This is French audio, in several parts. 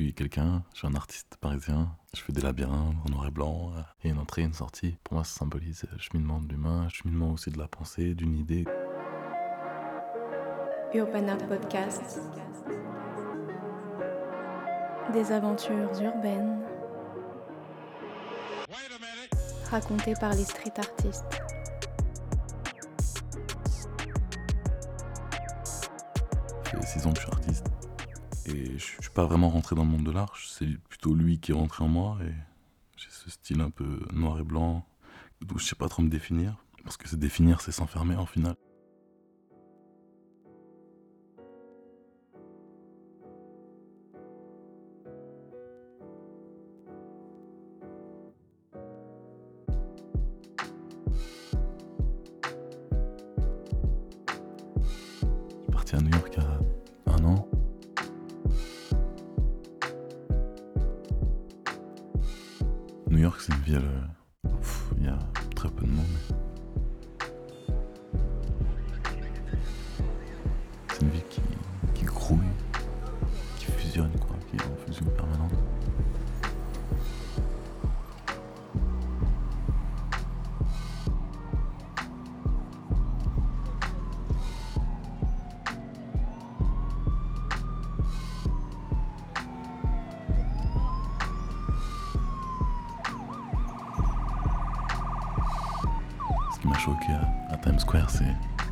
suis quelqu'un, je suis un artiste parisien, je fais des labyrinthes en noir et blanc, et une entrée, une sortie. Pour moi, ça symbolise le cheminement de l'humain, le cheminement aussi de la pensée, d'une idée. Urban Art Podcast. Des aventures urbaines. Racontées par les street artistes. Ça fait 6 ans que je suis je suis pas vraiment rentré dans le monde de l'art, c'est plutôt lui qui est rentré en moi. Et j'ai ce style un peu noir et blanc, d'où je sais pas trop me définir. Parce que se définir, c'est s'enfermer en final. A très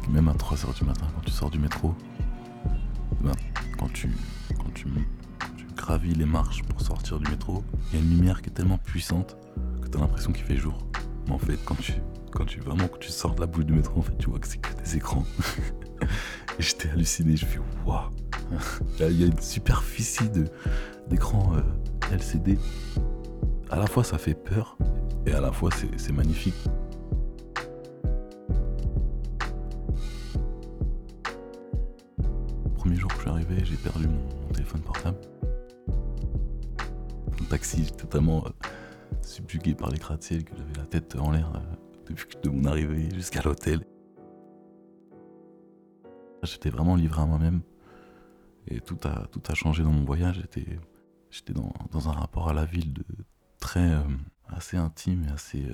même à 3h du matin, quand tu sors du métro, ben, quand, tu, quand, tu, gravis les marches pour sortir du métro, il y a une lumière qui est tellement puissante que tu as l'impression qu'il fait jour. Mais en fait, quand tu, quand tu vraiment quand tu sors de la bouche du métro, en fait, tu vois que c'est que des écrans. Et j'étais halluciné, je fais waouh! Il y a une superficie d'écran euh, LCD. À la fois, ça fait peur et à la fois, c'est magnifique. Premier jour que je suis arrivé, j'ai perdu mon, mon téléphone portable. Le taxi, j'étais totalement euh, subjugué par les gratte-ciel que j'avais la tête en l'air euh, depuis de mon arrivée jusqu'à l'hôtel. J'étais vraiment livré à moi-même et tout a, tout a changé dans mon voyage. J'étais, j'étais dans, dans un rapport à la ville de très euh, assez intime et assez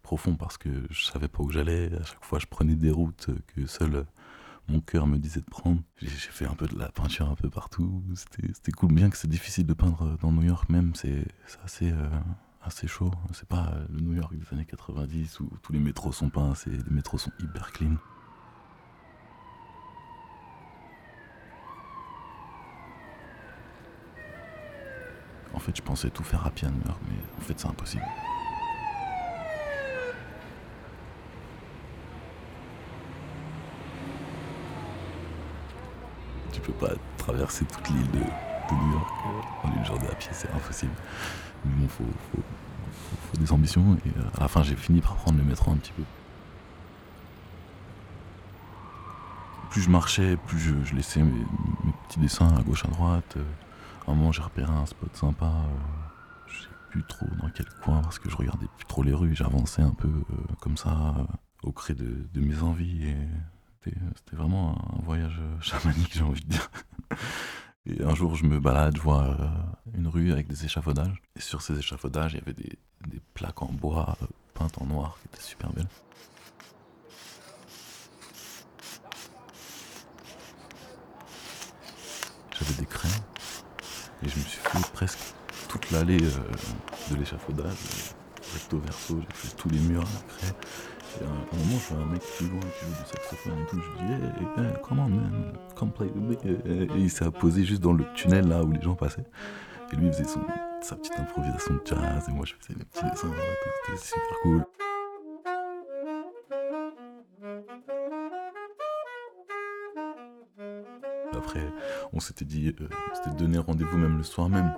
profond parce que je savais pas où j'allais. À chaque fois, je prenais des routes que seul mon cœur me disait de prendre. J'ai fait un peu de la peinture un peu partout. C'était cool. Bien que c'est difficile de peindre dans New York même, c'est assez, euh, assez chaud. C'est pas euh, le New York des années 90 où tous les métros sont peints, les métros sont hyper clean. En fait, je pensais tout faire à pied New mais en fait, c'est impossible. Peux pas traverser toute l'île de, New York euh, en une journée à pied, c'est impossible. Mais bon, faut, faut, des ambitions, et euh, à la fin, j'ai fini par prendre le métro un petit peu. Plus je marchais, plus je, laissais mes, petits dessins à gauche, à droite. euh, à un moment, j'ai repéré un spot sympa. je sais plus trop dans quel coin parce que je regardais plus trop les rues. J'avançais un peu comme ça au cré de, de mes envies. Et c'était c'était vraiment un voyage euh, chamanique, j'ai envie de dire. Et un jour, je me balade, je vois euh, une rue avec des échafaudages. Et sur ces échafaudages, il y avait des, des plaques en bois euh, peintes en noir qui étaient super belles. J'avais des crayons. Et je me suis fait presque toute l'allée euh, de l'échafaudage, euh, recto verso, j'ai fait tous les murs à la craie. À un moment, je vois un mec plus loin qui joue du saxophone et. Je lui dis, hey, hey, come on man, come play. Et il s'est posé juste dans le tunnel là où les gens passaient. Et lui, il faisait son, sa petite improvisation de jazz. Et moi, je faisais mes petits dessins. C'était super cool. Après, on s'était dit, euh, on s'était donné rendez-vous même le soir même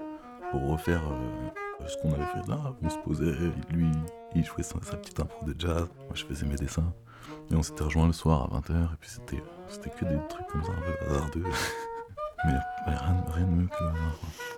pour refaire euh, ce qu'on avait fait là. On se posait, lui, il jouait sa, petite impro de jazz, moi je faisais mes dessins. Et on s'était rejoint le soir à 20h, et puis c'était, que des trucs comme ça, un peu hasardeux. Mais rien, de mieux que le.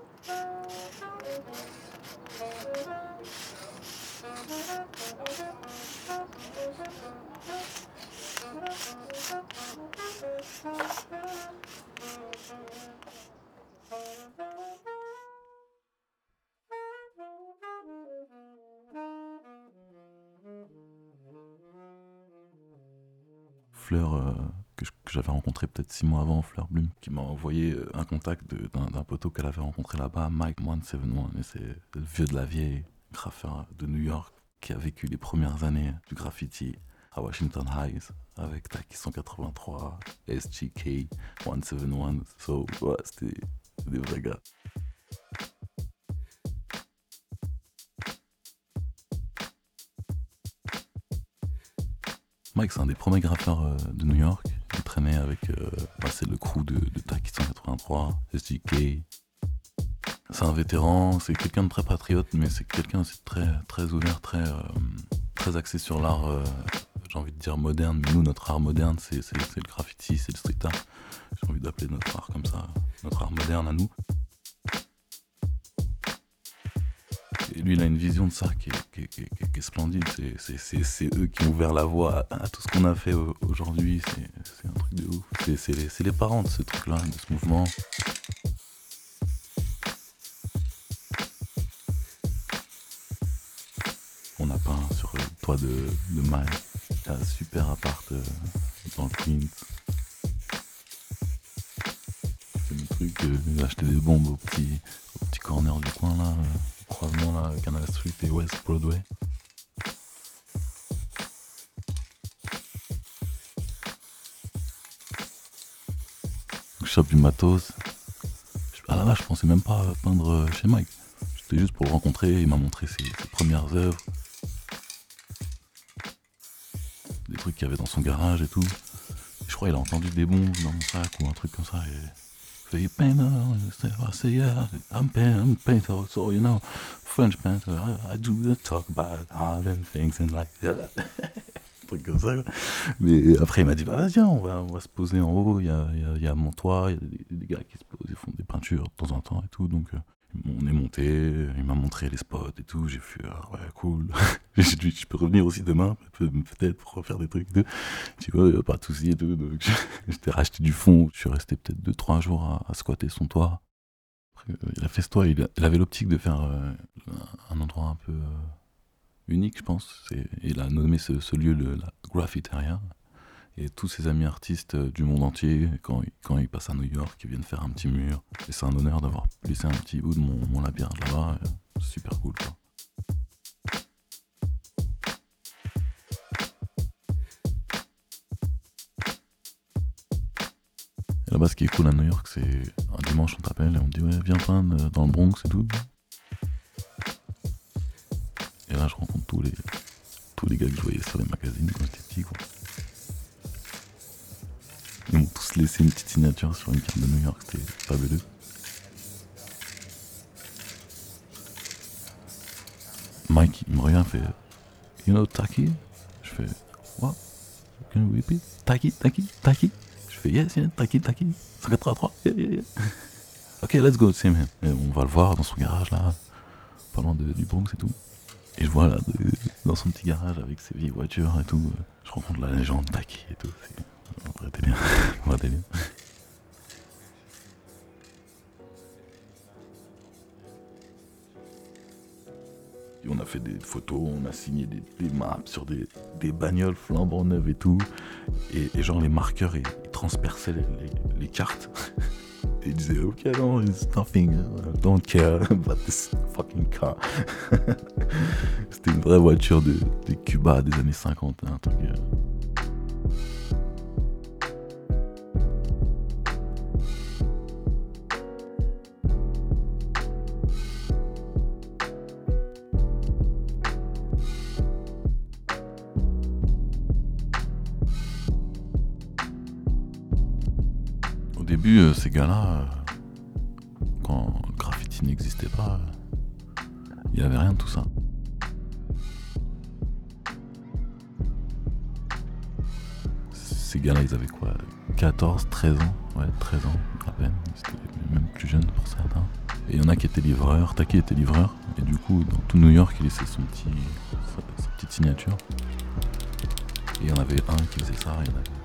Fleur, euh, que j'avais rencontré peut-être six mois avant, Fleur Bloom, qui m'a envoyé euh, un contact d'un poteau qu'elle avait rencontré là-bas, Mike 171. Et c'est le vieux de la vieille, graffeur de New York, qui a vécu les premières années du graffiti à Washington Heights avec Taki 183, SGK 171. So, c'était des vrais gars. Mike, c'est un des premiers graffeurs euh, de New York. Il traînait avec. euh, bah, le crew de, de Taki 183, SGK. C'est un vétéran, c'est quelqu'un de très patriote, mais c'est quelqu'un aussi très, très ouvert, très, euh, très axé sur l'art, j'ai envie de dire moderne. Mais nous, notre art moderne, c'est le graffiti, c'est le street art. J'ai envie d'appeler notre art comme ça, notre art moderne à nous. Lui, il a une vision de ça qui est, splendide. C'est- eux qui ont ouvert la voie à, tout ce qu'on a fait au- aujourd'hui. C'est un truc de ouf. C'est- les, parents de ce truc-là, de ce mouvement. On a peint sur le toit de, de Mal. Un super appart euh, dans le Queens. C'est le truc, euh, acheté des bombes au petit, corner du coin là, croisement là, Canal Street et West Broadway. Je du matos. Ah là là, je pensais même pas peindre euh, chez Mike. C'était juste pour le rencontrer, il m'a montré ses, ses premières œuvres. Des trucs qu'il y avait dans son garage et tout. Je crois qu'il a entendu des bombes dans mon sac ou un truc comme ça. Et... You painter? Yeah, I'm painter, I'm painter, so you know, French painter, I, I do talk about art and things and like that. Comme ça. Mais après, il m'a dit, bah, viens, on va, on va se poser en haut, il y a, y a- y a mon toit, il y a des, des gars qui se posent, ils font des peintures de temps en temps et tout. Donc, euh, on est monté, il m'a montré les spots et tout. J'ai fait, ah ouais, cool. Dit, je peux revenir aussi demain, peut- peut-être pour refaire des trucs. tout. Tu vois, pas de souci et tout. Je t'ai racheté du fond. Je suis resté peut-être 2-3 jours à, squatter son toit. Euh, il a fait ce toit, il, avait l'optique de faire euh, un endroit un peu euh, unique, je pense. Il a nommé ce, lieu le, la Graffiteria. Et tous ses amis artistes euh, du monde entier, quand, ils- passent à New York, ils viennent faire un petit mur. Et c'est un honneur d'avoir laissé un petit bout de mon, mon labyrinthe là-bas. euh, C'est super cool, quoi. Et là-bas, ce qui est cool à New York, c'est un dimanche, on t'appelle et on te dit, ouais, viens peindre euh, dans le Bronx et tout. Et là, je rencontre tous les, tous les gars que je voyais sur les magazines quand j'étais petit, quoi. Laissé une petite signature sur une carte de New York, c'était fabuleux. Mike, il me regarde, fait You know Taki? Je fais What? Can you repeat Taki, Taki, Taki? Je fais Yes, yes, Taki, Taki 183 Yeah, yeah, yeah. Ok, let's go, him. Et on va le voir dans son garage là, pas loin de- du Bronx et tout. Et je vois là, dans son petit garage avec ses vieilles voitures et tout, euh, je rencontre la légende Taki et tout. C'est on a fait des photos, on a signé des, maps sur des, des bagnoles flambant neuves et tout. Et, genre les marqueurs, ils, transperçaient les, les- cartes. Et ils disaient, ok, non, it's nothing, don't care about this fucking car. C'était une vraie voiture de, de Cuba des années 50, un truc. Début, euh, ces gars-là, euh, quand le graffiti n'existait pas, euh, il n'y avait rien de tout ça. Ces gars-là, ils avaient quoi 14, 13 ans? Ouais, 13 ans à peine. C'était même plus jeune pour certains. Et il y en a qui étaient livreurs. Taki était livreur. Et du coup, dans tout New York, il laissait son sa, petite signature. Et il y en avait un qui faisait ça, il y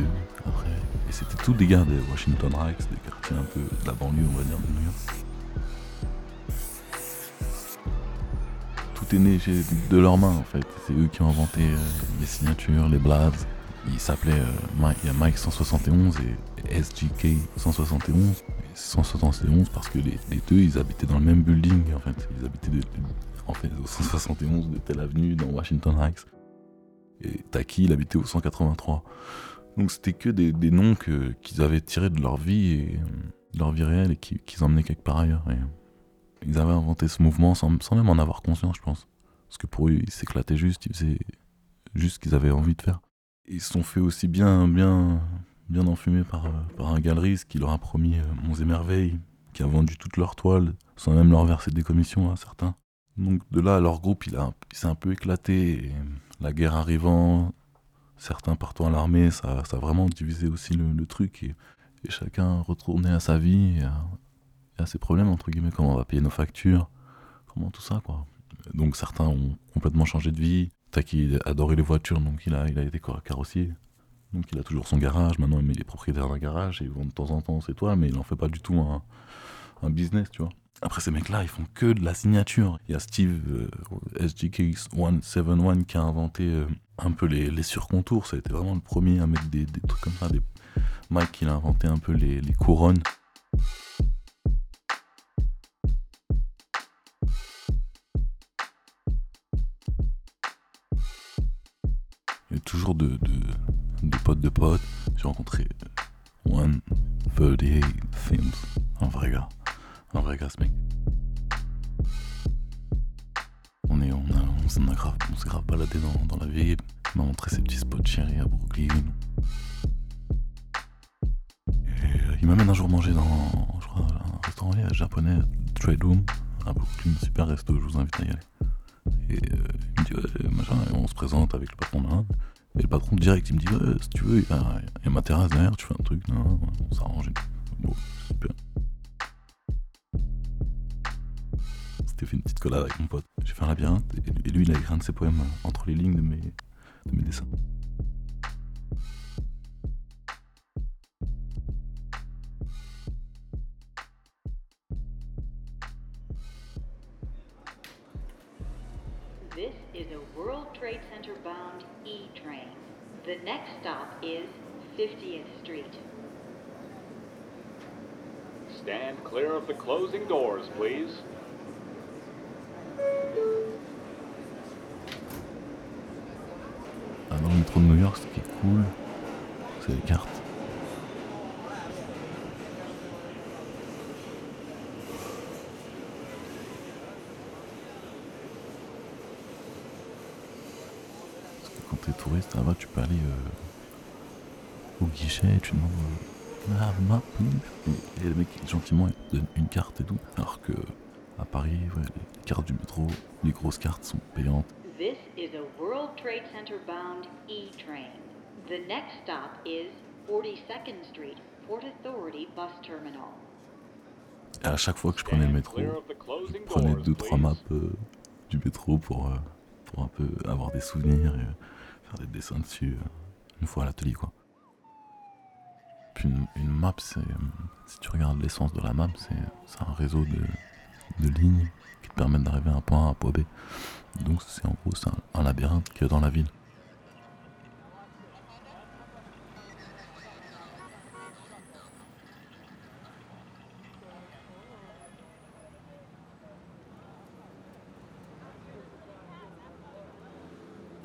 Et c'était tous des gars de Washington Heights, des quartiers un peu de la banlieue, on va dire, de New York. Tout est né de leurs mains en fait. C'est eux qui ont inventé euh, les signatures, les blazes. S'appelait euh, il a Mike 171 et SGK 171. 171 parce que les, deux ils habitaient dans le même building en fait. Ils habitaient en fait au 171 de Tel Avenue dans Washington Heights. Et Taki il habitait au 183. Donc c'était que des, noms qu'ils avaient tirés de leur vie et de leur vie réelle et qu'ils emmenaient quelque part ailleurs. ils avaient inventé ce mouvement sans, même en avoir conscience, je pense. Parce que pour eux, ils s'éclataient juste, ils faisaient juste ce qu'ils avaient envie de faire. Ils se sont fait aussi bien, bien, bien enfumés par, par un galeriste qui leur a promis euh, Monts et Merveilles, qui a vendu toutes leurs toiles, sans même leur verser des commissions à certains. Donc de là, leur groupe, il, il s'est un peu éclaté. la guerre arrivant, certains partant à l'armée, ça, ça a vraiment divisé aussi le, truc. Et, chacun retournait à sa vie et à, ses problèmes, entre guillemets, comment on va payer nos factures, comment tout ça, quoi. Donc certains ont complètement changé de vie. Taki adorait les voitures, donc il a, il a été carrossier. Donc il a toujours son garage. Maintenant, il est propriétaire d'un garage et il vend de temps en temps ses toits, mais il n'en fait pas du tout un business, tu vois. Après, ces mecs-là, ils font que de la signature. Il y a Steve euh, SGK171 qui a inventé euh, un peu les, les, surcontours. Ça a été vraiment le premier à mettre des, des trucs comme ça. Des... Mike, il a inventé un peu les, les couronnes. Il y a toujours de, de, de potes de potes. J'ai rencontré 138 Films, un vrai gars. Un vrai gars, ce mec. On est, on, a, on s'est grave, grave baladé dans, dans la ville. Il m'a montré ses petits spots chéris à Brooklyn. Et euh, il m'amène un jour manger dans, je crois, un restaurant japonais, Trade Room, à Brooklyn, super resto, je vous invite à y aller. Et euh, il me dit, ouais, machin, on se présente avec le patron d'Inde. Et le patron direct, il me dit, ouais, si tu veux, il y, a, ma terrasse derrière, tu fais un truc, non, on s'arrange. Bon, super. fait une petite collade avec mon pote. J'ai fait un labyrinthe et lui, il a écrit un de ses poèmes entre les lignes de mes, de mes dessins. This is a World Trade Center bound E train. The next stop is 50th Street. Stand clear of the closing doors, please. Métro de New York, ce qui est cool, c'est les cartes. Parce que quand t'es touriste, là-bas, tu peux aller euh, au guichet, tu demandes euh, ah, map, et le mec gentiment il donne une carte et tout. Alors que à Paris, les cartes du métro, les grosses cartes sont payantes. This is a World Trade Center bound E train. The next stop is 42nd Street, Port Authority Bus Terminal. Et à chaque fois que je prenais le métro, je prenais deux trois maps euh, du métro pour, euh, pour un peu avoir des souvenirs et faire des dessins dessus euh, une fois à l'atelier quoi. Puis une, une map, c'est si tu regardes l'essence de la map, c'est un réseau de, de lignes qui te permettent d'arriver à un point A à un point B. Donc c'est en gros un, un labyrinthe qu'il y a dans la ville.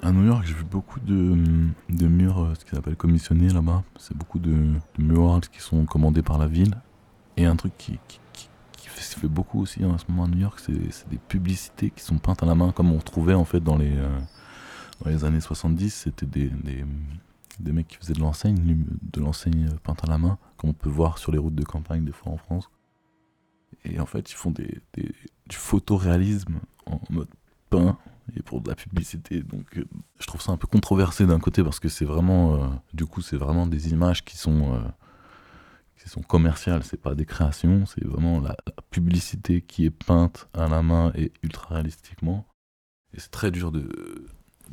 À New York, j'ai vu beaucoup de, de murs, euh, ce qu'ils appellent commissionnés là-bas. C'est beaucoup de, de, murals qui sont commandés par la ville. Et un truc qui, fait beaucoup aussi en ce moment à New York, c'est des publicités qui sont peintes à la main, comme on retrouvait en fait dans les, euh, dans les années 70. C'était des, des, mecs qui faisaient de l'enseigne, de l'enseigne peinte à la main, comme on peut voir sur les routes de campagne des fois en France. Et en fait, ils font des du photoréalisme en mode peint et pour de la publicité. Donc, euh, je trouve ça un peu controversé d'un côté parce que c'est vraiment, euh, du coup, c'est vraiment des images qui sont qui sont commerciales, c'est pas des créations, c'est vraiment la, publicité qui est peinte à la main et ultra réalistiquement. Et c'est très dur de,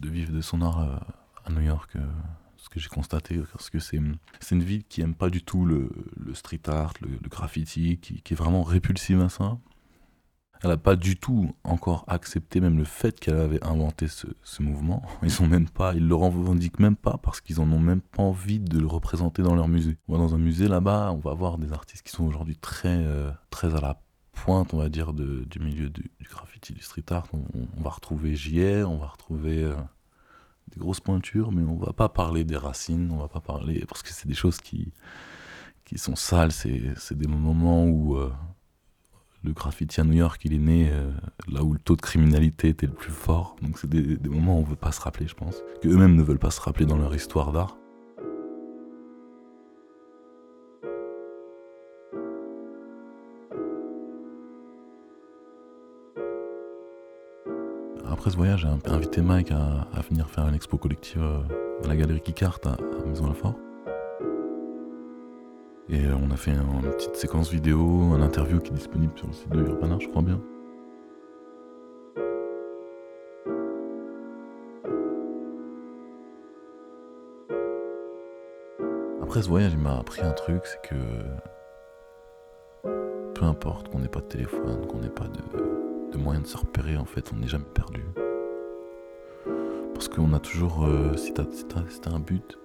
vivre de son art euh, à, New York, euh, ce que j'ai constaté, parce que c'est une ville qui aime pas du tout le, le street art, le, graffiti, qui, qui, est vraiment répulsive à ça. Elle n'a pas du tout encore accepté même le fait qu'elle avait inventé ce, mouvement. Ils ont le revendiquent même pas parce qu'ils en ont même pas envie de le représenter dans leur musée. On va dans un musée là-bas, on va voir des artistes qui sont aujourd'hui très, euh, très à la pointe, on va dire, du milieu du, graffiti, du street art. On, va retrouver JR, on va retrouver euh, des grosses pointures, mais on va pas parler des racines, on va pas parler parce que c'est des choses qui qui sont sales. C'est c'est des moments où euh, le graffiti à New York, il est né euh, là où le taux de criminalité était le plus fort. Donc c'est des, moments où on veut pas se rappeler, je pense, que eux-mêmes ne veulent pas se rappeler dans leur histoire d'art. Après ce voyage, j'ai invité Mike à, à venir faire une expo collective euh, à la galerie Kikart à, à Maison-Lafort. Et euh, on a fait un- une petite séquence vidéo, un interview qui est disponible sur le site de Urban Art, je crois bien. Après ce voyage, il m'a appris un truc, c'est que peu importe qu'on n'ait pas de téléphone, qu'on n'ait pas de, de moyen de se repérer, en fait, on n'est jamais perdu. Parce qu'on a toujours, euh, si t'as un but,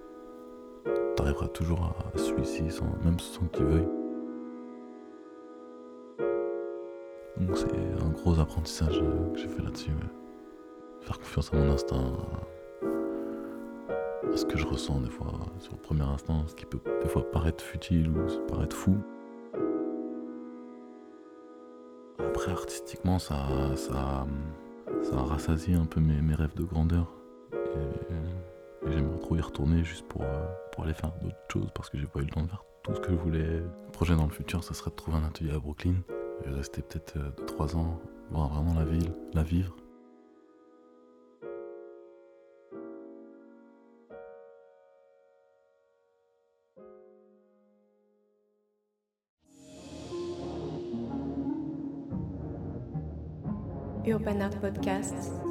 t'arriveras toujours à celui-ci, même sans que tu veuilles. Donc c'est un gros apprentissage euh, que j'ai fait là-dessus. Faire confiance à mon instinct, à, ce que je ressens des fois, sur le premier instant, ce qui peut des fois paraître futile ou paraître fou. Après, artistiquement, ça, ça, ça a rassasié un peu mes, rêves de grandeur. Et, et j'aimerais trop y retourner juste pour, euh, pour aller faire d'autres choses parce que j'ai pas eu le temps de faire tout ce que je voulais. Le projet dans le futur, ça serait de trouver un atelier à Brooklyn et rester peut-être 2-3 ans, voir vraiment la ville, la vivre. Urban Art Podcast.